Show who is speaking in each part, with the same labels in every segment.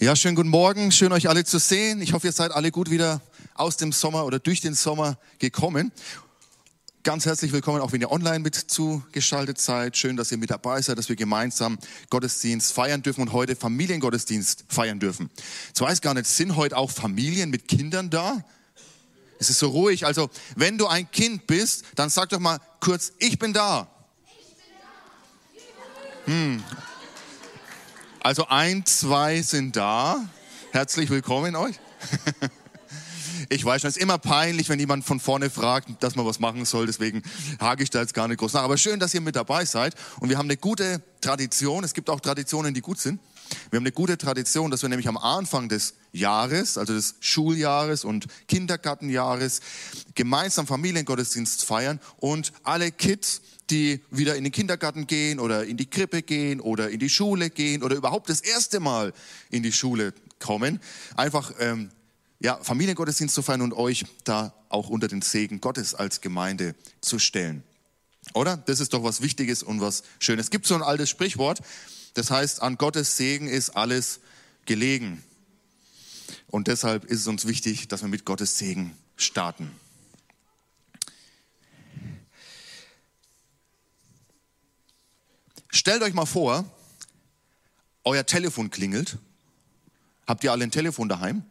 Speaker 1: Ja, schönen guten Morgen, schön euch alle zu sehen. Ich hoffe, ihr seid alle gut wieder aus dem Sommer oder durch den Sommer gekommen. Ganz herzlich willkommen, auch wenn ihr online mit zugeschaltet seid. Schön, dass ihr mit dabei seid, dass wir gemeinsam Gottesdienst feiern dürfen und heute Familiengottesdienst feiern dürfen. Jetzt weiß gar nicht, sind heute auch Familien mit Kindern da? Es ist so ruhig. Also, wenn du ein Kind bist, dann sag doch mal kurz, ich bin da. Hm, also ein, zwei sind da. Herzlich willkommen euch. Ich weiß schon, es ist immer peinlich, wenn jemand von vorne fragt, dass man was machen soll. Deswegen hake ich da jetzt gar nicht groß nach. Aber schön, dass ihr mit dabei seid. Und wir haben eine gute Tradition. Es gibt auch Traditionen, die gut sind. Wir haben eine gute Tradition, dass wir nämlich am Anfang des Jahres, also des Schuljahres und Kindergartenjahres, gemeinsam Familiengottesdienst feiern und alle Kids die wieder in den Kindergarten gehen oder in die Krippe gehen oder in die Schule gehen oder überhaupt das erste Mal in die Schule kommen, einfach ähm, ja, Familiengottesdienst zu feiern und euch da auch unter den Segen Gottes als Gemeinde zu stellen. Oder? Das ist doch was Wichtiges und was Schönes. Es gibt so ein altes Sprichwort, das heißt, an Gottes Segen ist alles gelegen. Und deshalb ist es uns wichtig, dass wir mit Gottes Segen starten. Stellt euch mal vor, euer Telefon klingelt. Habt ihr alle ein Telefon daheim?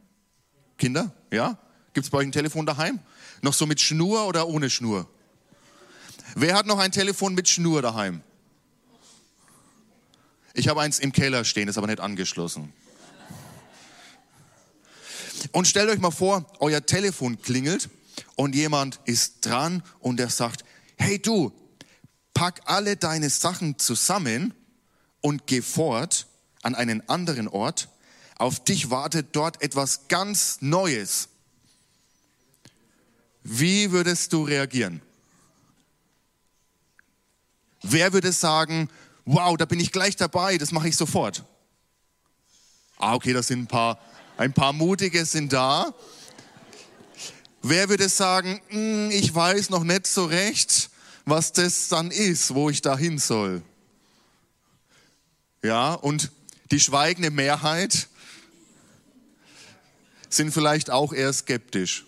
Speaker 1: Kinder? Ja? Gibt es bei euch ein Telefon daheim? Noch so mit Schnur oder ohne Schnur? Wer hat noch ein Telefon mit Schnur daheim? Ich habe eins im Keller stehen, ist aber nicht angeschlossen. Und stellt euch mal vor, euer Telefon klingelt und jemand ist dran und er sagt, hey du, pack alle deine Sachen zusammen und geh fort an einen anderen Ort. Auf dich wartet dort etwas ganz Neues. Wie würdest du reagieren? Wer würde sagen, wow, da bin ich gleich dabei, das mache ich sofort? Ah, okay, das sind ein paar, ein paar Mutige sind da. Wer würde sagen, hm, ich weiß noch nicht so recht, was das dann ist, wo ich da hin soll. Ja, und die schweigende Mehrheit sind vielleicht auch eher skeptisch.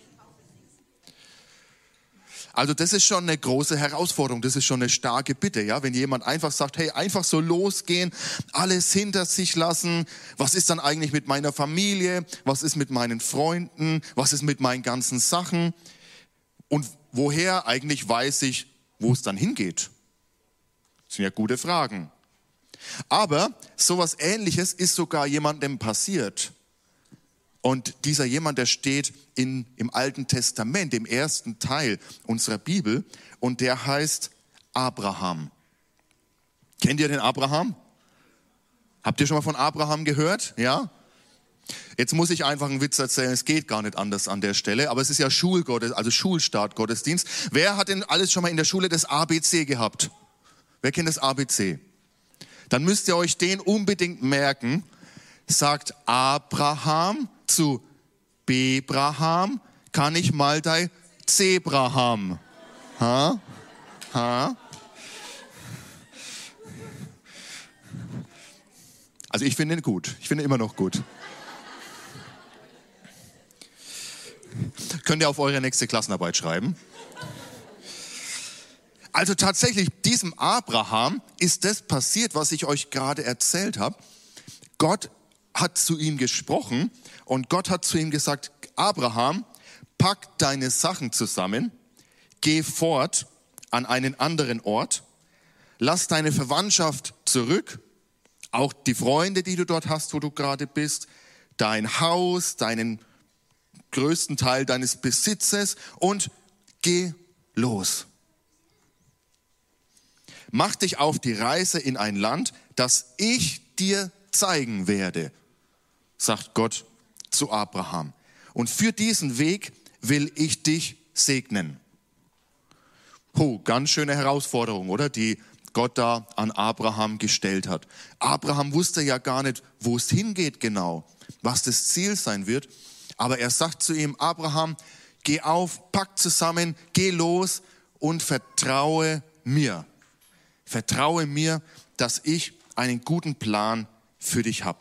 Speaker 1: Also das ist schon eine große Herausforderung, das ist schon eine starke Bitte, ja, wenn jemand einfach sagt, hey, einfach so losgehen, alles hinter sich lassen, was ist dann eigentlich mit meiner Familie, was ist mit meinen Freunden, was ist mit meinen ganzen Sachen? Und woher eigentlich weiß ich, wo es dann hingeht? Das sind ja gute Fragen. Aber sowas ähnliches ist sogar jemandem passiert. Und dieser jemand, der steht in, im Alten Testament, im ersten Teil unserer Bibel, und der heißt Abraham. Kennt ihr den Abraham? Habt ihr schon mal von Abraham gehört? Ja? Jetzt muss ich einfach einen Witz erzählen, es geht gar nicht anders an der Stelle, aber es ist ja Schulgottes, also Schulstartgottesdienst. Wer hat denn alles schon mal in der Schule das ABC gehabt? Wer kennt das ABC? Dann müsst ihr euch den unbedingt merken. Sagt Abraham zu Bebraham, kann ich mal dein Zebra haben? Ha? Ha? Also ich finde ihn gut. Ich finde ihn immer noch gut. Könnt ihr auf eure nächste Klassenarbeit schreiben. Also tatsächlich, diesem Abraham ist das passiert, was ich euch gerade erzählt habe. Gott hat zu ihm gesprochen und Gott hat zu ihm gesagt, Abraham, pack deine Sachen zusammen, geh fort an einen anderen Ort, lass deine Verwandtschaft zurück, auch die Freunde, die du dort hast, wo du gerade bist, dein Haus, deinen größten Teil deines Besitzes und geh los. Mach dich auf die Reise in ein Land, das ich dir zeigen werde, sagt Gott zu Abraham. Und für diesen Weg will ich dich segnen. Oh, ganz schöne Herausforderung, oder? Die Gott da an Abraham gestellt hat. Abraham wusste ja gar nicht, wo es hingeht genau, was das Ziel sein wird. Aber er sagt zu ihm, Abraham, geh auf, pack zusammen, geh los und vertraue mir. Vertraue mir, dass ich einen guten Plan für dich habe.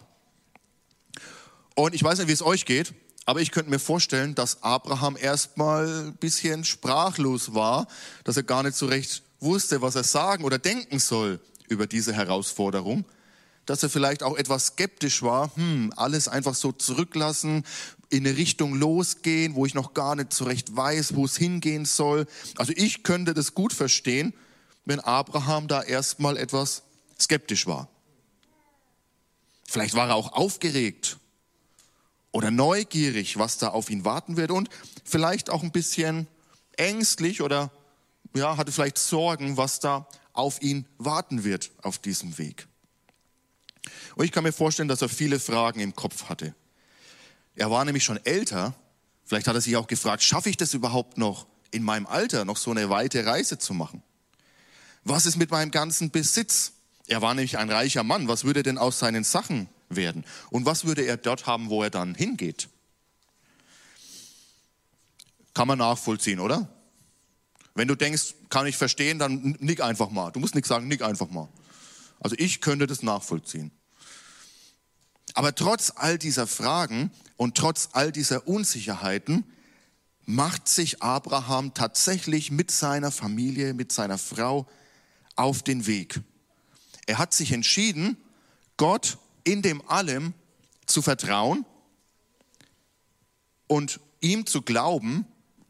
Speaker 1: Und ich weiß nicht, wie es euch geht, aber ich könnte mir vorstellen, dass Abraham erstmal ein bisschen sprachlos war, dass er gar nicht so recht wusste, was er sagen oder denken soll über diese Herausforderung. Dass er vielleicht auch etwas skeptisch war, hm, alles einfach so zurücklassen, in eine Richtung losgehen, wo ich noch gar nicht so recht weiß, wo es hingehen soll. Also ich könnte das gut verstehen, wenn Abraham da erstmal etwas skeptisch war. Vielleicht war er auch aufgeregt oder neugierig, was da auf ihn warten wird und vielleicht auch ein bisschen ängstlich oder ja, hatte vielleicht Sorgen, was da auf ihn warten wird auf diesem Weg. Und ich kann mir vorstellen, dass er viele Fragen im Kopf hatte. Er war nämlich schon älter. Vielleicht hat er sich auch gefragt, schaffe ich das überhaupt noch in meinem Alter, noch so eine weite Reise zu machen? Was ist mit meinem ganzen Besitz? Er war nämlich ein reicher Mann. Was würde denn aus seinen Sachen werden? Und was würde er dort haben, wo er dann hingeht? Kann man nachvollziehen, oder? Wenn du denkst, kann ich verstehen, dann nick einfach mal. Du musst nichts sagen, nick einfach mal. Also ich könnte das nachvollziehen. Aber trotz all dieser Fragen und trotz all dieser Unsicherheiten macht sich Abraham tatsächlich mit seiner Familie, mit seiner Frau auf den Weg. Er hat sich entschieden, Gott in dem allem zu vertrauen und ihm zu glauben,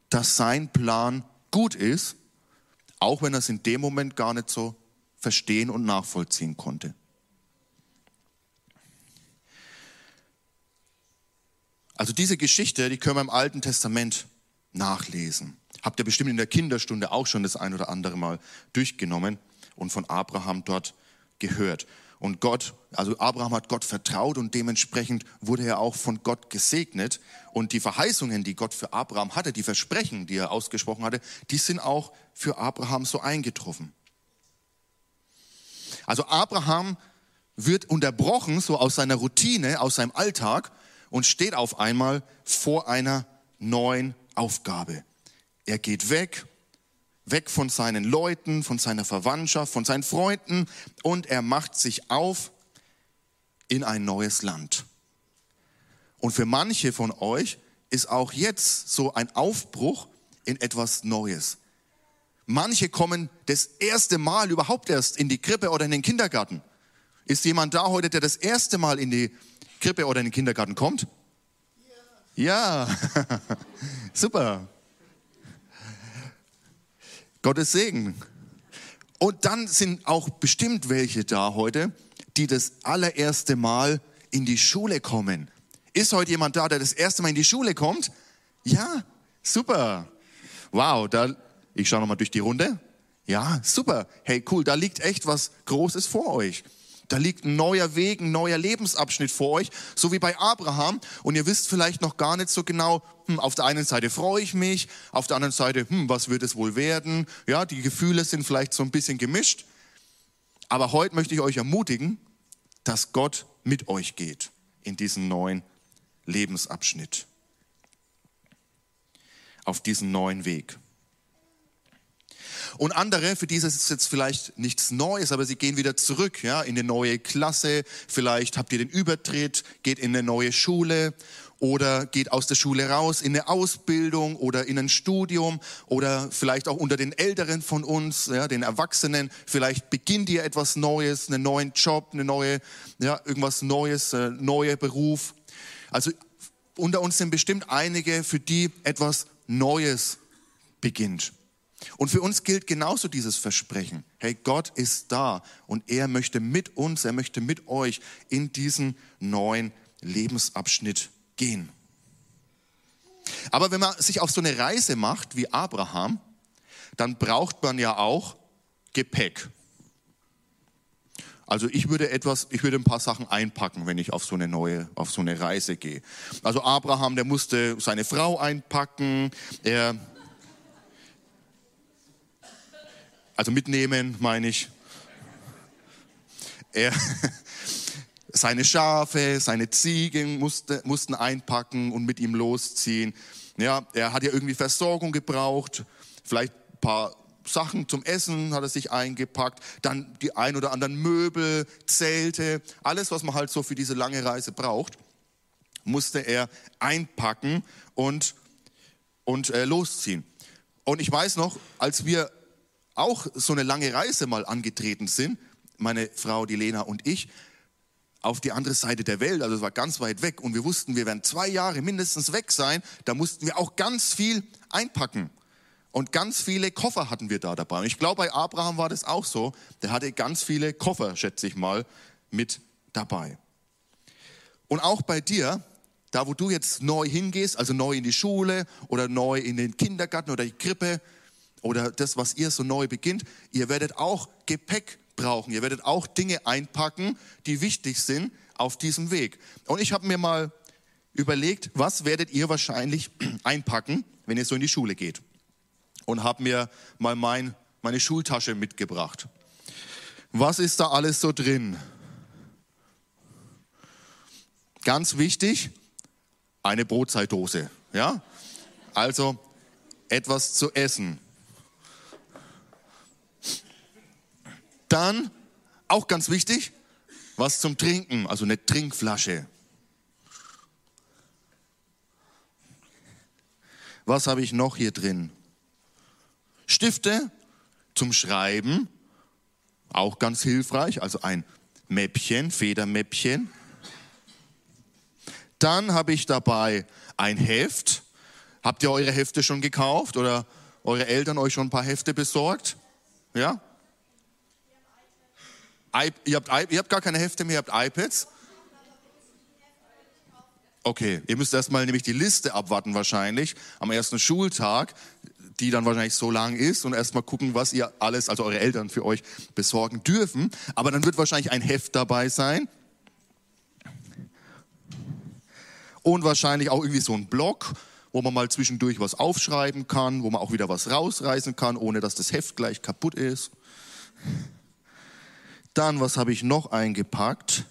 Speaker 1: dass sein Plan gut ist, auch wenn er es in dem Moment gar nicht so verstehen und nachvollziehen konnte. Also diese Geschichte, die können wir im Alten Testament nachlesen. Habt ihr bestimmt in der Kinderstunde auch schon das ein oder andere Mal durchgenommen und von Abraham dort gehört. Und Gott, also Abraham hat Gott vertraut und dementsprechend wurde er auch von Gott gesegnet. Und die Verheißungen, die Gott für Abraham hatte, die Versprechen, die er ausgesprochen hatte, die sind auch für Abraham so eingetroffen. Also Abraham wird unterbrochen, so aus seiner Routine, aus seinem Alltag und steht auf einmal vor einer neuen Aufgabe. Er geht weg weg von seinen Leuten, von seiner Verwandtschaft, von seinen Freunden und er macht sich auf in ein neues Land. Und für manche von euch ist auch jetzt so ein Aufbruch in etwas Neues. Manche kommen das erste Mal überhaupt erst in die Krippe oder in den Kindergarten. Ist jemand da heute, der das erste Mal in die Krippe oder in den Kindergarten kommt? Ja, ja. super. Gottes Segen. Und dann sind auch bestimmt welche da heute, die das allererste Mal in die Schule kommen. Ist heute jemand da, der das erste Mal in die Schule kommt? Ja, super. Wow, da, ich schaue nochmal durch die Runde. Ja, super. Hey, cool, da liegt echt was Großes vor euch. Da liegt ein neuer Weg, ein neuer Lebensabschnitt vor euch, so wie bei Abraham. Und ihr wisst vielleicht noch gar nicht so genau, hm, auf der einen Seite freue ich mich, auf der anderen Seite, hm, was wird es wohl werden? Ja, die Gefühle sind vielleicht so ein bisschen gemischt. Aber heute möchte ich euch ermutigen, dass Gott mit euch geht in diesen neuen Lebensabschnitt, auf diesen neuen Weg. Und andere, für die ist es jetzt vielleicht nichts Neues, aber sie gehen wieder zurück ja, in eine neue Klasse. Vielleicht habt ihr den Übertritt, geht in eine neue Schule oder geht aus der Schule raus in eine Ausbildung oder in ein Studium oder vielleicht auch unter den Älteren von uns, ja, den Erwachsenen, vielleicht beginnt ihr etwas Neues, einen neuen Job, eine neue, ja, irgendwas Neues, äh, neuer Beruf. Also unter uns sind bestimmt einige, für die etwas Neues beginnt. Und für uns gilt genauso dieses Versprechen. Hey, Gott ist da und er möchte mit uns, er möchte mit euch in diesen neuen Lebensabschnitt gehen. Aber wenn man sich auf so eine Reise macht wie Abraham, dann braucht man ja auch Gepäck. Also ich würde etwas, ich würde ein paar Sachen einpacken, wenn ich auf so eine neue, auf so eine Reise gehe. Also Abraham, der musste seine Frau einpacken, er Also mitnehmen, meine ich. Er, seine Schafe, seine Ziegen musste, mussten einpacken und mit ihm losziehen. Ja, er hat ja irgendwie Versorgung gebraucht, vielleicht ein paar Sachen zum Essen hat er sich eingepackt, dann die ein oder anderen Möbel, Zelte, alles, was man halt so für diese lange Reise braucht. musste er einpacken und, und äh, losziehen. Und ich weiß noch, als wir auch so eine lange Reise mal angetreten sind, meine Frau, die Lena und ich, auf die andere Seite der Welt, also es war ganz weit weg und wir wussten, wir werden zwei Jahre mindestens weg sein, da mussten wir auch ganz viel einpacken. Und ganz viele Koffer hatten wir da dabei. Und ich glaube, bei Abraham war das auch so. Der hatte ganz viele Koffer, schätze ich mal, mit dabei. Und auch bei dir, da wo du jetzt neu hingehst, also neu in die Schule oder neu in den Kindergarten oder die Krippe oder das, was ihr so neu beginnt, ihr werdet auch Gepäck brauchen. Ihr werdet auch Dinge einpacken, die wichtig sind auf diesem Weg. Und ich habe mir mal überlegt, was werdet ihr wahrscheinlich einpacken, wenn ihr so in die Schule geht? Und habe mir mal mein, meine Schultasche mitgebracht. Was ist da alles so drin? Ganz wichtig, eine Brotzeitdose. Ja? Also etwas zu essen. Dann, auch ganz wichtig, was zum Trinken, also eine Trinkflasche. Was habe ich noch hier drin? Stifte zum Schreiben, auch ganz hilfreich, also ein Mäppchen, Federmäppchen. Dann habe ich dabei ein Heft. Habt ihr eure Hefte schon gekauft oder eure Eltern euch schon ein paar Hefte besorgt? Ja? Ihr, habt, ihr habt gar keine Hefte mehr, ihr habt iPads? Okay, ihr müsst erstmal nämlich die Liste abwarten wahrscheinlich am ersten Schultag, die dann wahrscheinlich so lang ist und erstmal gucken, was ihr alles, also eure Eltern für euch besorgen dürfen. Aber dann wird wahrscheinlich ein Heft dabei sein. Und wahrscheinlich auch irgendwie so ein Blog, wo man mal zwischendurch was aufschreiben kann, wo man auch wieder was rausreißen kann, ohne dass das Heft gleich kaputt ist. Dann, was habe ich noch eingepackt?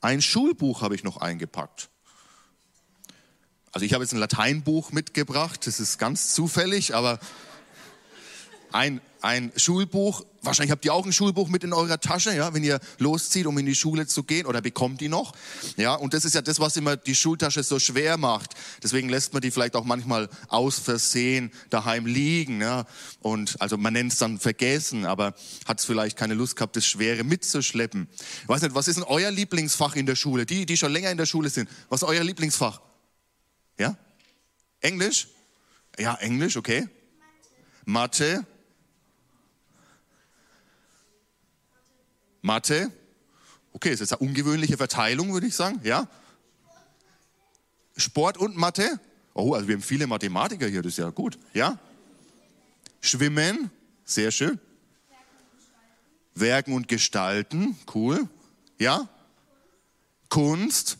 Speaker 1: Ein Schulbuch habe ich noch eingepackt. Also ich habe jetzt ein Lateinbuch mitgebracht, das ist ganz zufällig, aber ein, ein Schulbuch. Wahrscheinlich habt ihr auch ein Schulbuch mit in eurer Tasche, ja, wenn ihr loszieht, um in die Schule zu gehen oder bekommt die noch. Ja, und das ist ja das, was immer die Schultasche so schwer macht. Deswegen lässt man die vielleicht auch manchmal aus Versehen daheim liegen. Ja. Und also man nennt es dann vergessen, aber hat es vielleicht keine Lust gehabt, das Schwere mitzuschleppen. Ich weiß nicht, was ist denn euer Lieblingsfach in der Schule? Die, die schon länger in der Schule sind. Was ist euer Lieblingsfach? Ja? Englisch? Ja, Englisch, okay. Mathe. Mathe. Okay, ist jetzt eine ungewöhnliche Verteilung, würde ich sagen. Ja? Sport und Mathe. Oh, also wir haben viele Mathematiker hier, das ist ja gut. Ja? Schwimmen, sehr schön. Werken und Gestalten, cool. Ja? Kunst.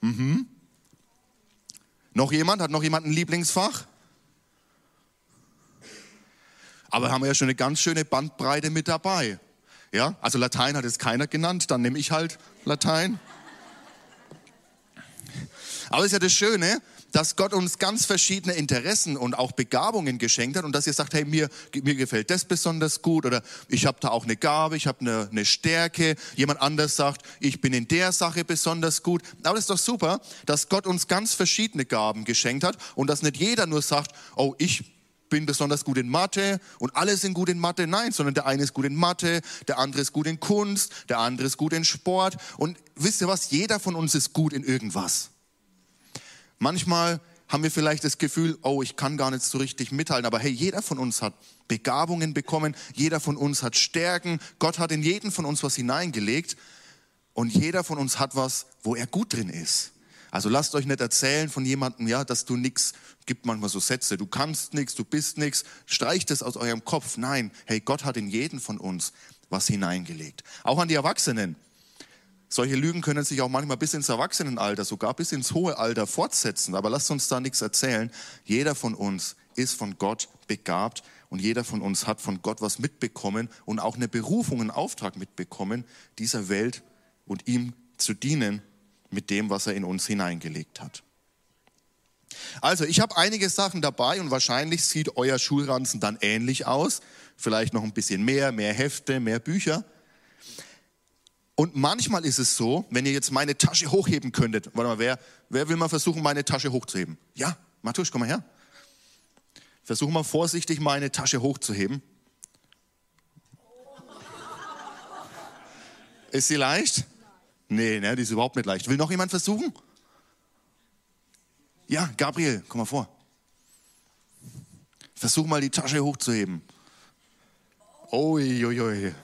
Speaker 1: Mhm. Noch jemand? Hat noch jemand ein Lieblingsfach? Aber haben wir ja schon eine ganz schöne Bandbreite mit dabei. Ja, also Latein hat jetzt keiner genannt, dann nehme ich halt Latein. Aber es ist ja das Schöne, dass Gott uns ganz verschiedene Interessen und auch Begabungen geschenkt hat und dass ihr sagt, hey, mir, mir gefällt das besonders gut oder ich habe da auch eine Gabe, ich habe eine, eine Stärke. Jemand anders sagt, ich bin in der Sache besonders gut. Aber es ist doch super, dass Gott uns ganz verschiedene Gaben geschenkt hat und dass nicht jeder nur sagt, oh, ich bin besonders gut in Mathe und alle sind gut in Mathe. Nein, sondern der eine ist gut in Mathe, der andere ist gut in Kunst, der andere ist gut in Sport. Und wisst ihr was? Jeder von uns ist gut in irgendwas. Manchmal haben wir vielleicht das Gefühl, oh, ich kann gar nicht so richtig mithalten. Aber hey, jeder von uns hat Begabungen bekommen, jeder von uns hat Stärken. Gott hat in jeden von uns was hineingelegt und jeder von uns hat was, wo er gut drin ist. Also lasst euch nicht erzählen von jemandem, ja, dass du nichts, gibt manchmal so Sätze, du kannst nichts, du bist nichts, streicht es aus eurem Kopf. Nein, hey, Gott hat in jeden von uns was hineingelegt. Auch an die Erwachsenen. Solche Lügen können sich auch manchmal bis ins Erwachsenenalter, sogar bis ins hohe Alter fortsetzen. Aber lasst uns da nichts erzählen. Jeder von uns ist von Gott begabt und jeder von uns hat von Gott was mitbekommen und auch eine Berufung, einen Auftrag mitbekommen, dieser Welt und ihm zu dienen mit dem, was er in uns hineingelegt hat. Also, ich habe einige Sachen dabei und wahrscheinlich sieht euer Schulranzen dann ähnlich aus. Vielleicht noch ein bisschen mehr, mehr Hefte, mehr Bücher. Und manchmal ist es so, wenn ihr jetzt meine Tasche hochheben könntet. Warte mal, wer, wer will mal versuchen, meine Tasche hochzuheben? Ja, Matusch, komm mal her. Versuch mal vorsichtig, meine Tasche hochzuheben. Ist sie leicht? Nee, ne, die ist überhaupt nicht leicht. Will noch jemand versuchen? Ja, Gabriel, komm mal vor. Versuch mal die Tasche hochzuheben. Uiuiui.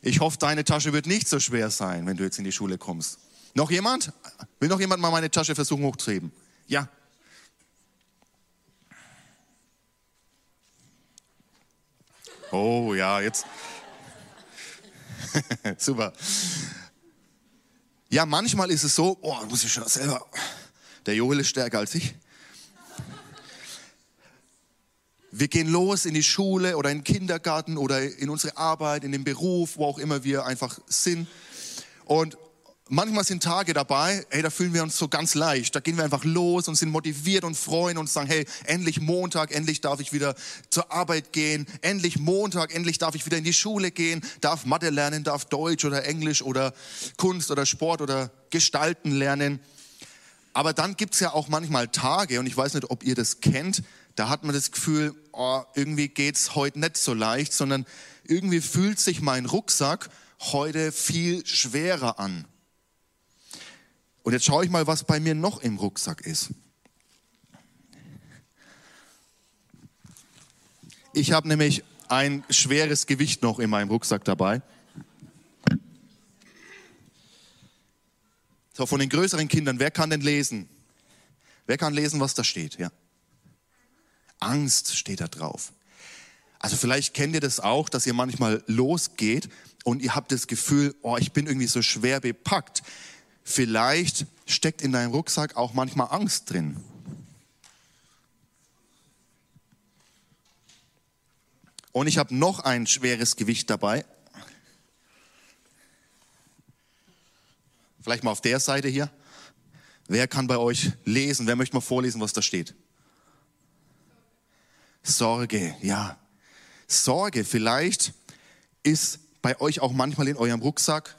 Speaker 1: Ich hoffe, deine Tasche wird nicht so schwer sein, wenn du jetzt in die Schule kommst. Noch jemand? Will noch jemand mal meine Tasche versuchen hochzuheben? Ja. Oh ja, jetzt. Super. Ja, manchmal ist es so, oh, muss ich schon selber. Der Joel ist stärker als ich. Wir gehen los in die Schule oder in den Kindergarten oder in unsere Arbeit, in den Beruf, wo auch immer wir einfach sind. Und manchmal sind Tage dabei, hey, da fühlen wir uns so ganz leicht. Da gehen wir einfach los und sind motiviert und freuen und sagen, hey, endlich Montag, endlich darf ich wieder zur Arbeit gehen. Endlich Montag, endlich darf ich wieder in die Schule gehen, darf Mathe lernen, darf Deutsch oder Englisch oder Kunst oder Sport oder Gestalten lernen. Aber dann gibt's ja auch manchmal Tage, und ich weiß nicht, ob ihr das kennt, da hat man das Gefühl, oh, irgendwie geht's heute nicht so leicht, sondern irgendwie fühlt sich mein Rucksack heute viel schwerer an. Und jetzt schaue ich mal, was bei mir noch im Rucksack ist. Ich habe nämlich ein schweres Gewicht noch in meinem Rucksack dabei. So, von den größeren Kindern, wer kann denn lesen? Wer kann lesen, was da steht? Ja. Angst steht da drauf. Also vielleicht kennt ihr das auch, dass ihr manchmal losgeht und ihr habt das Gefühl, oh, ich bin irgendwie so schwer bepackt. Vielleicht steckt in deinem Rucksack auch manchmal Angst drin. Und ich habe noch ein schweres Gewicht dabei. Vielleicht mal auf der Seite hier. Wer kann bei euch lesen? Wer möchte mal vorlesen, was da steht? Sorge, ja. Sorge, vielleicht ist bei euch auch manchmal in eurem Rucksack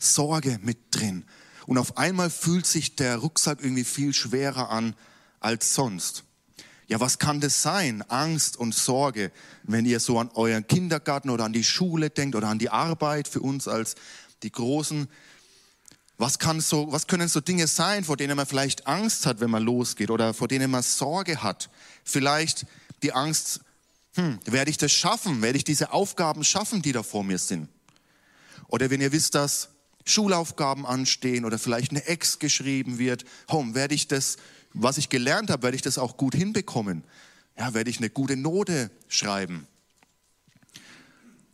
Speaker 1: Sorge mit drin. Und auf einmal fühlt sich der Rucksack irgendwie viel schwerer an als sonst. Ja, was kann das sein? Angst und Sorge, wenn ihr so an euren Kindergarten oder an die Schule denkt oder an die Arbeit für uns als die Großen. Was, kann so, was können so Dinge sein, vor denen man vielleicht Angst hat, wenn man losgeht oder vor denen man Sorge hat? Vielleicht die Angst, hm, werde ich das schaffen? Werde ich diese Aufgaben schaffen, die da vor mir sind? Oder wenn ihr wisst, dass Schulaufgaben anstehen oder vielleicht eine Ex geschrieben wird, home, werde ich das, was ich gelernt habe, werde ich das auch gut hinbekommen? Ja, werde ich eine gute Note schreiben?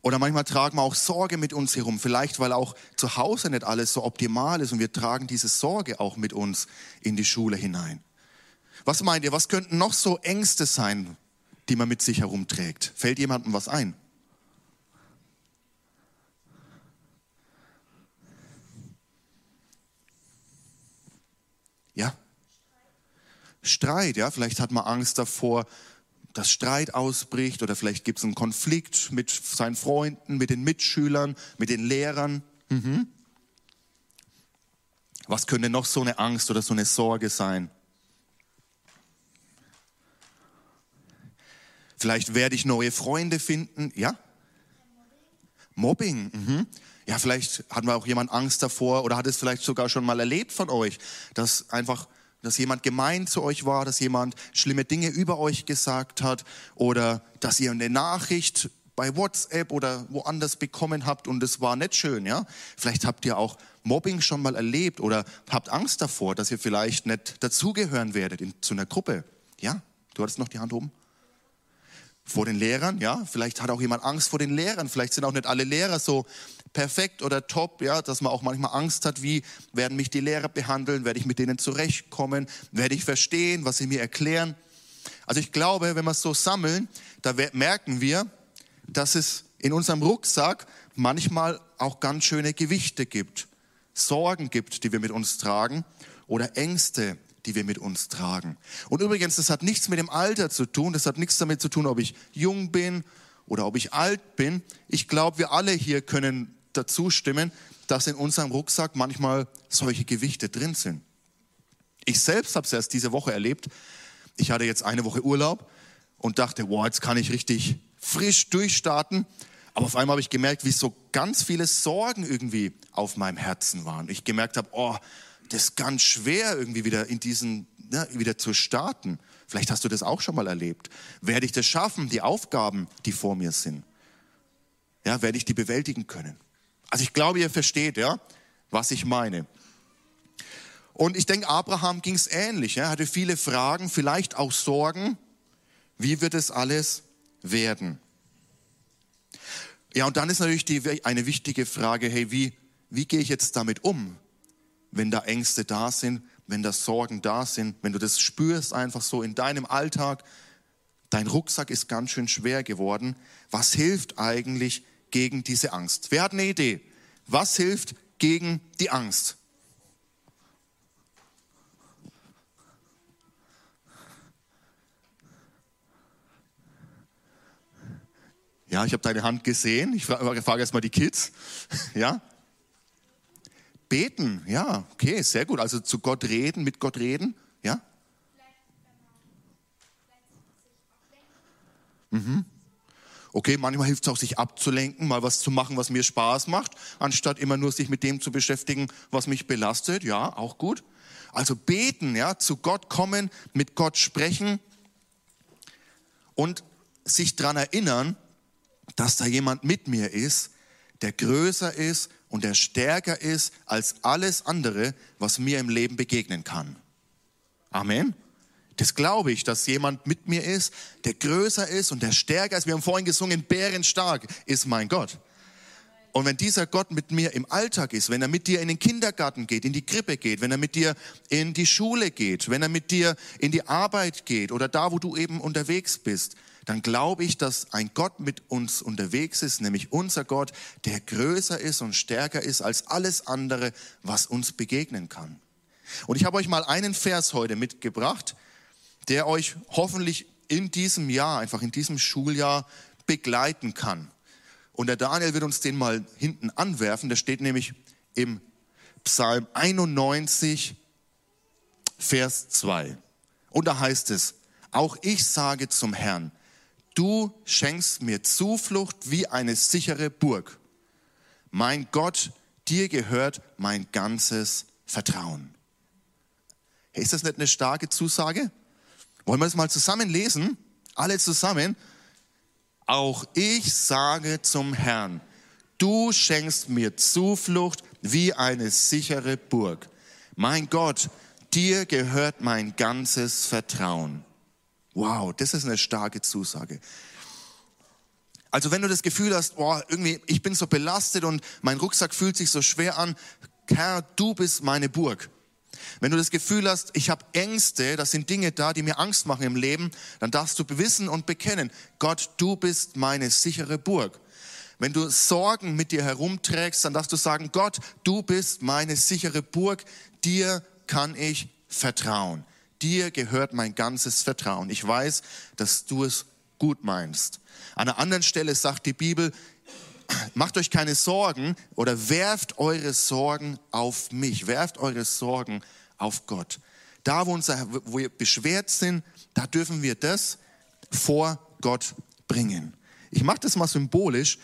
Speaker 1: Oder manchmal tragen wir auch Sorge mit uns herum, vielleicht weil auch zu Hause nicht alles so optimal ist und wir tragen diese Sorge auch mit uns in die Schule hinein. Was meint ihr, was könnten noch so Ängste sein, die man mit sich herumträgt? Fällt jemandem was ein? Ja? Streit, ja, vielleicht hat man Angst davor, dass Streit ausbricht oder vielleicht gibt es einen Konflikt mit seinen Freunden, mit den Mitschülern, mit den Lehrern. Mhm. Was könnte noch so eine Angst oder so eine Sorge sein? Vielleicht werde ich neue Freunde finden, ja? Mobbing, mhm. Ja, vielleicht hat man auch jemand Angst davor oder hat es vielleicht sogar schon mal erlebt von euch, dass einfach dass jemand gemein zu euch war, dass jemand schlimme Dinge über euch gesagt hat oder dass ihr eine Nachricht bei WhatsApp oder woanders bekommen habt und es war nicht schön, ja? Vielleicht habt ihr auch Mobbing schon mal erlebt oder habt Angst davor, dass ihr vielleicht nicht dazugehören werdet in, zu einer Gruppe. Ja? Du hattest noch die Hand oben? Vor den Lehrern, ja? Vielleicht hat auch jemand Angst vor den Lehrern. Vielleicht sind auch nicht alle Lehrer so perfekt oder top, ja, dass man auch manchmal Angst hat, wie werden mich die Lehrer behandeln, werde ich mit denen zurechtkommen, werde ich verstehen, was sie mir erklären. Also ich glaube, wenn wir es so sammeln, da merken wir, dass es in unserem Rucksack manchmal auch ganz schöne Gewichte gibt, Sorgen gibt, die wir mit uns tragen oder Ängste, die wir mit uns tragen. Und übrigens, das hat nichts mit dem Alter zu tun, das hat nichts damit zu tun, ob ich jung bin oder ob ich alt bin. Ich glaube, wir alle hier können dazu stimmen, dass in unserem Rucksack manchmal solche Gewichte drin sind. Ich selbst habe es erst diese Woche erlebt. Ich hatte jetzt eine Woche Urlaub und dachte, wow, jetzt kann ich richtig frisch durchstarten. Aber auf einmal habe ich gemerkt, wie so ganz viele Sorgen irgendwie auf meinem Herzen waren. Ich gemerkt habe, oh, das ist ganz schwer irgendwie wieder in diesen, ne, wieder zu starten. Vielleicht hast du das auch schon mal erlebt. Werde ich das schaffen, die Aufgaben, die vor mir sind? Ja, werde ich die bewältigen können? Also ich glaube, ihr versteht, ja, was ich meine. Und ich denke, Abraham ging es ähnlich. Er hatte viele Fragen, vielleicht auch Sorgen. Wie wird es alles werden? Ja, und dann ist natürlich die, eine wichtige Frage, hey, wie, wie gehe ich jetzt damit um, wenn da Ängste da sind, wenn da Sorgen da sind, wenn du das spürst einfach so in deinem Alltag, dein Rucksack ist ganz schön schwer geworden. Was hilft eigentlich gegen diese Angst? Wer hat eine Idee? Was hilft gegen die Angst? Ja, ich habe deine Hand gesehen. Ich frage, frage erst mal die Kids. Ja? Beten, ja, okay, sehr gut. Also zu Gott reden, mit Gott reden, ja? Mhm. Okay, manchmal hilft es auch, sich abzulenken, mal was zu machen, was mir Spaß macht, anstatt immer nur sich mit dem zu beschäftigen, was mich belastet. Ja, auch gut. Also beten, ja, zu Gott kommen, mit Gott sprechen und sich daran erinnern, dass da jemand mit mir ist, der größer ist und der stärker ist als alles andere, was mir im Leben begegnen kann. Amen. Das glaube ich, dass jemand mit mir ist, der größer ist und der stärker ist. Wir haben vorhin gesungen, bärenstark ist mein Gott. Und wenn dieser Gott mit mir im Alltag ist, wenn er mit dir in den Kindergarten geht, in die Krippe geht, wenn er mit dir in die Schule geht, wenn er mit dir in die Arbeit geht oder da, wo du eben unterwegs bist, dann glaube ich, dass ein Gott mit uns unterwegs ist, nämlich unser Gott, der größer ist und stärker ist als alles andere, was uns begegnen kann. Und ich habe euch mal einen Vers heute mitgebracht, der euch hoffentlich in diesem Jahr, einfach in diesem Schuljahr begleiten kann. Und der Daniel wird uns den mal hinten anwerfen. Der steht nämlich im Psalm 91, Vers 2. Und da heißt es, auch ich sage zum Herrn, Du schenkst mir Zuflucht wie eine sichere Burg. Mein Gott, dir gehört mein ganzes Vertrauen. Ist das nicht eine starke Zusage? Wollen wir das mal zusammen lesen? Alle zusammen. Auch ich sage zum Herrn, du schenkst mir Zuflucht wie eine sichere Burg. Mein Gott, dir gehört mein ganzes Vertrauen. Wow, das ist eine starke Zusage. Also wenn du das Gefühl hast, oh, irgendwie, ich bin so belastet und mein Rucksack fühlt sich so schwer an, Herr, du bist meine Burg. Wenn du das Gefühl hast, ich habe Ängste, das sind Dinge da, die mir Angst machen im Leben, dann darfst du wissen und bekennen, Gott, du bist meine sichere Burg. Wenn du Sorgen mit dir herumträgst, dann darfst du sagen, Gott, du bist meine sichere Burg, dir kann ich vertrauen. Dir gehört mein ganzes Vertrauen. Ich weiß, dass du es gut meinst. An einer anderen Stelle sagt die Bibel, macht euch keine Sorgen oder werft eure Sorgen auf mich, werft eure Sorgen auf Gott. Da, wo, unser, wo wir beschwert sind, da dürfen wir das vor Gott bringen. Ich mache das mal symbolisch,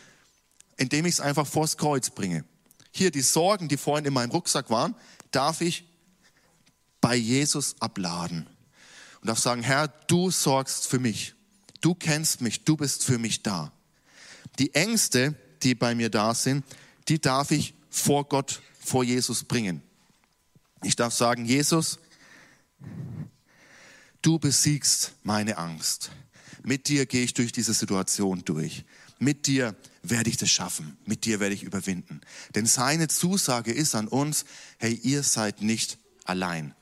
Speaker 1: indem ich es einfach vors Kreuz bringe. Hier die Sorgen, die vorhin in meinem Rucksack waren, darf ich bei Jesus abladen und darf sagen, Herr, du sorgst für mich. Du kennst mich, du bist für mich da. Die Ängste, die bei mir da sind, die darf ich vor Gott, vor Jesus bringen. Ich darf sagen, Jesus, du besiegst meine Angst. Mit dir gehe ich durch diese Situation durch. Mit dir werde ich das schaffen. Mit dir werde ich überwinden. Denn seine Zusage ist an uns, hey, ihr seid nicht allein.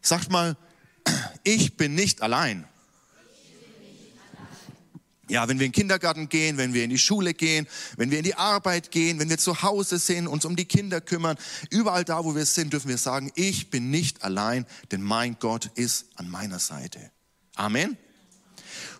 Speaker 1: Sagt mal, ich bin nicht allein. Ja, wenn wir in den Kindergarten gehen, wenn wir in die Schule gehen, wenn wir in die Arbeit gehen, wenn wir zu Hause sind, uns um die Kinder kümmern, überall da, wo wir sind, dürfen wir sagen, ich bin nicht allein, denn mein Gott ist an meiner Seite. Amen.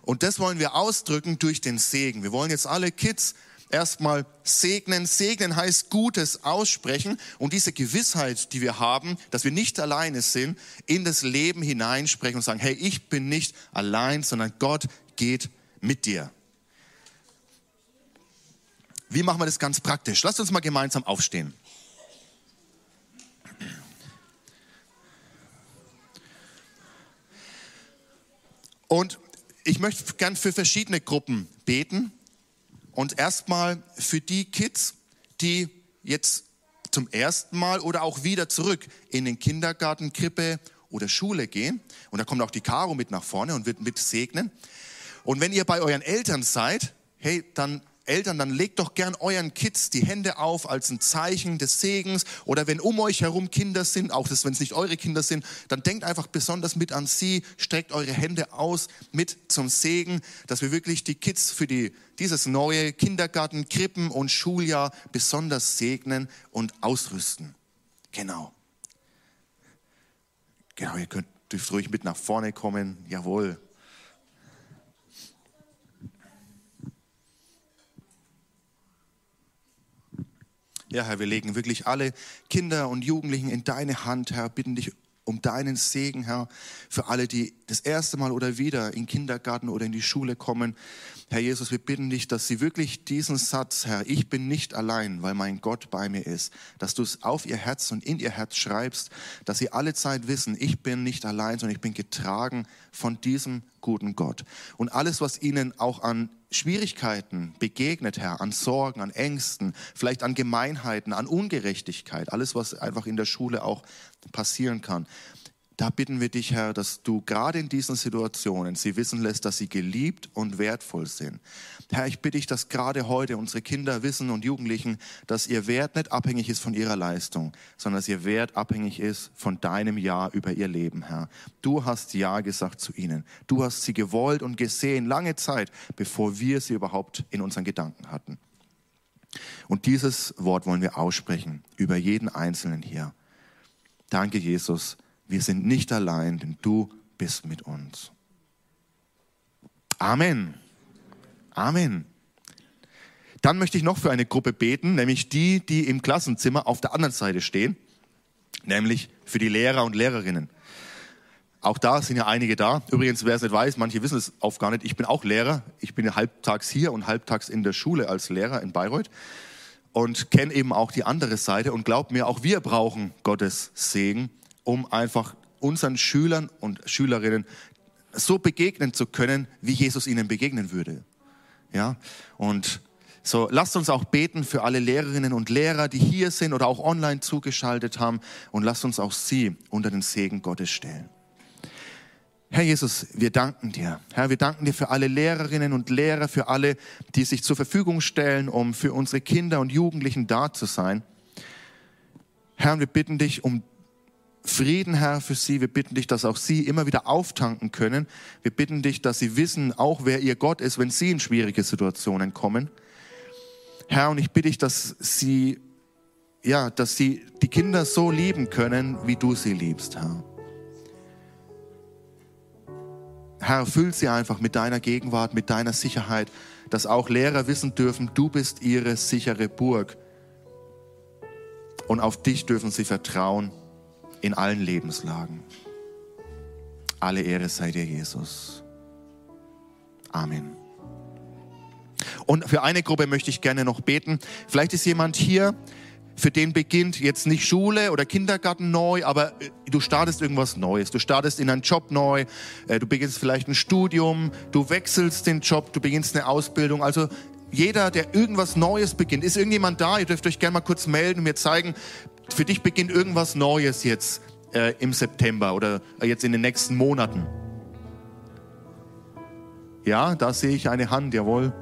Speaker 1: Und das wollen wir ausdrücken durch den Segen. Wir wollen jetzt alle Kids erstmal segnen. Segnen heißt Gutes aussprechen und diese Gewissheit, die wir haben, dass wir nicht alleine sind, in das Leben hineinsprechen und sagen, hey, ich bin nicht allein, sondern Gott geht mit dir. Wie machen wir das ganz praktisch? Lasst uns mal gemeinsam aufstehen. Und ich möchte gern für verschiedene Gruppen beten. Und erstmal für die Kids, die jetzt zum ersten Mal oder auch wieder zurück in den Kindergarten, Krippe oder Schule gehen. Und da kommt auch die Caro mit nach vorne und wird mit segnen. Und wenn ihr bei euren Eltern seid, hey, dann Eltern, dann legt doch gern euren Kids die Hände auf als ein Zeichen des Segens. Oder wenn um euch herum Kinder sind, auch wenn es nicht eure Kinder sind, dann denkt einfach besonders mit an sie, streckt eure Hände aus mit zum Segen, dass wir wirklich die Kids für die, dieses neue Kindergarten, Krippen und Schuljahr besonders segnen und ausrüsten. Genau. Genau, ihr könnt dürft ruhig mit nach vorne kommen. Jawohl. Ja, Herr, wir legen wirklich alle Kinder und Jugendlichen in deine Hand, Herr, bitten dich um deinen Segen, Herr, für alle, die das erste Mal oder wieder in den Kindergarten oder in die Schule kommen. Herr Jesus, wir bitten dich, dass sie wirklich diesen Satz, Herr, ich bin nicht allein, weil mein Gott bei mir ist, dass du es auf ihr Herz und in ihr Herz schreibst, dass sie alle Zeit wissen, ich bin nicht allein, sondern ich bin getragen von diesem guten Gott. Und alles, was ihnen auch an Schwierigkeiten begegnet, Herr, an Sorgen, an Ängsten, vielleicht an Gemeinheiten, an Ungerechtigkeit, alles, was einfach in der Schule auch passieren kann. Da bitten wir dich, Herr, dass du gerade in diesen Situationen sie wissen lässt, dass sie geliebt und wertvoll sind. Herr, ich bitte dich, dass gerade heute unsere Kinder wissen und Jugendlichen, dass ihr Wert nicht abhängig ist von ihrer Leistung, sondern dass ihr Wert abhängig ist von deinem Ja über ihr Leben, Herr. Du hast Ja gesagt zu ihnen. Du hast sie gewollt und gesehen, lange Zeit, bevor wir sie überhaupt in unseren Gedanken hatten. Und dieses Wort wollen wir aussprechen über jeden Einzelnen hier. Danke, Jesus wir sind nicht allein, denn du bist mit uns. Amen. Amen. Dann möchte ich noch für eine Gruppe beten, nämlich die, die im Klassenzimmer auf der anderen Seite stehen, nämlich für die Lehrer und Lehrerinnen. Auch da sind ja einige da. Übrigens, wer es nicht weiß, manche wissen es oft gar nicht. Ich bin auch Lehrer. Ich bin halbtags hier und halbtags in der Schule als Lehrer in Bayreuth und kenne eben auch die andere Seite und glaub mir, auch wir brauchen Gottes Segen um einfach unseren Schülern und Schülerinnen so begegnen zu können, wie Jesus ihnen begegnen würde. Ja, und so lasst uns auch beten für alle Lehrerinnen und Lehrer, die hier sind oder auch online zugeschaltet haben und lasst uns auch sie unter den Segen Gottes stellen. Herr Jesus, wir danken dir. Herr, wir danken dir für alle Lehrerinnen und Lehrer, für alle, die sich zur Verfügung stellen, um für unsere Kinder und Jugendlichen da zu sein. Herr, wir bitten dich um Frieden, Herr, für sie. Wir bitten dich, dass auch sie immer wieder auftanken können. Wir bitten dich, dass sie wissen, auch wer ihr Gott ist, wenn sie in schwierige Situationen kommen. Herr, und ich bitte dich, dass sie, ja, dass sie die Kinder so lieben können, wie du sie liebst, Herr. Herr, füll sie einfach mit deiner Gegenwart, mit deiner Sicherheit, dass auch Lehrer wissen dürfen, du bist ihre sichere Burg. Und auf dich dürfen sie vertrauen in allen Lebenslagen. Alle Ehre sei dir, Jesus. Amen. Und für eine Gruppe möchte ich gerne noch beten. Vielleicht ist jemand hier, für den beginnt jetzt nicht Schule oder Kindergarten neu, aber äh, du startest irgendwas Neues. Du startest in einen Job neu, äh, du beginnst vielleicht ein Studium, du wechselst den Job, du beginnst eine Ausbildung. Also jeder, der irgendwas Neues beginnt, ist irgendjemand da? Ihr dürft euch gerne mal kurz melden und mir zeigen, für dich beginnt irgendwas Neues jetzt äh, im September oder jetzt in den nächsten Monaten. Ja, da sehe ich eine Hand, jawohl.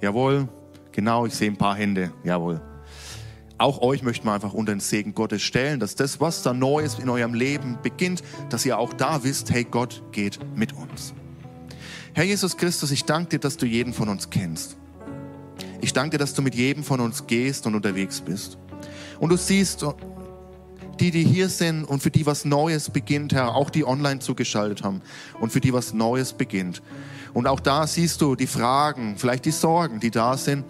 Speaker 1: Jawohl, genau, ich sehe ein paar Hände, jawohl. Auch euch möchten wir einfach unter den Segen Gottes stellen, dass das, was da Neues in eurem Leben beginnt, dass ihr auch da wisst, hey, Gott geht mit uns. Herr Jesus Christus, ich danke dir, dass du jeden von uns kennst. Ich danke dir, dass du mit jedem von uns gehst und unterwegs bist. Und du siehst die, die hier sind und für die was Neues beginnt, Herr, auch die online zugeschaltet haben und für die was Neues beginnt. Und auch da siehst du die Fragen, vielleicht die Sorgen, die da sind.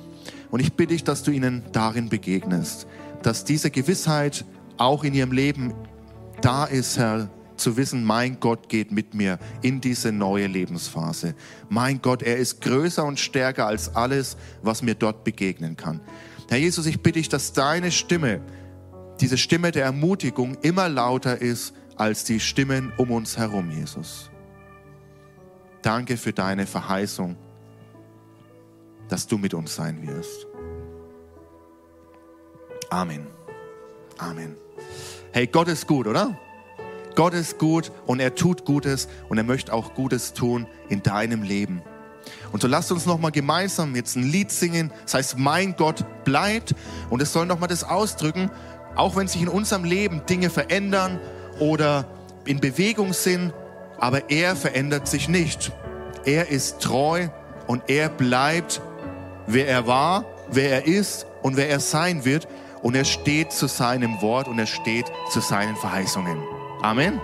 Speaker 1: Und ich bitte dich, dass du ihnen darin begegnest, dass diese Gewissheit auch in ihrem Leben da ist, Herr, zu wissen, mein Gott geht mit mir in diese neue Lebensphase. Mein Gott, er ist größer und stärker als alles, was mir dort begegnen kann. Herr Jesus, ich bitte dich, dass deine Stimme, diese Stimme der Ermutigung immer lauter ist als die Stimmen um uns herum, Jesus. Danke für deine Verheißung, dass du mit uns sein wirst. Amen. Amen. Hey, Gott ist gut, oder? Gott ist gut und er tut Gutes und er möchte auch Gutes tun in deinem Leben. Und so lasst uns nochmal gemeinsam jetzt ein Lied singen. Das heißt, mein Gott bleibt. Und es soll nochmal das ausdrücken, auch wenn sich in unserem Leben Dinge verändern oder in Bewegung sind, aber er verändert sich nicht. Er ist treu und er bleibt, wer er war, wer er ist und wer er sein wird. Und er steht zu seinem Wort und er steht zu seinen Verheißungen. Amen.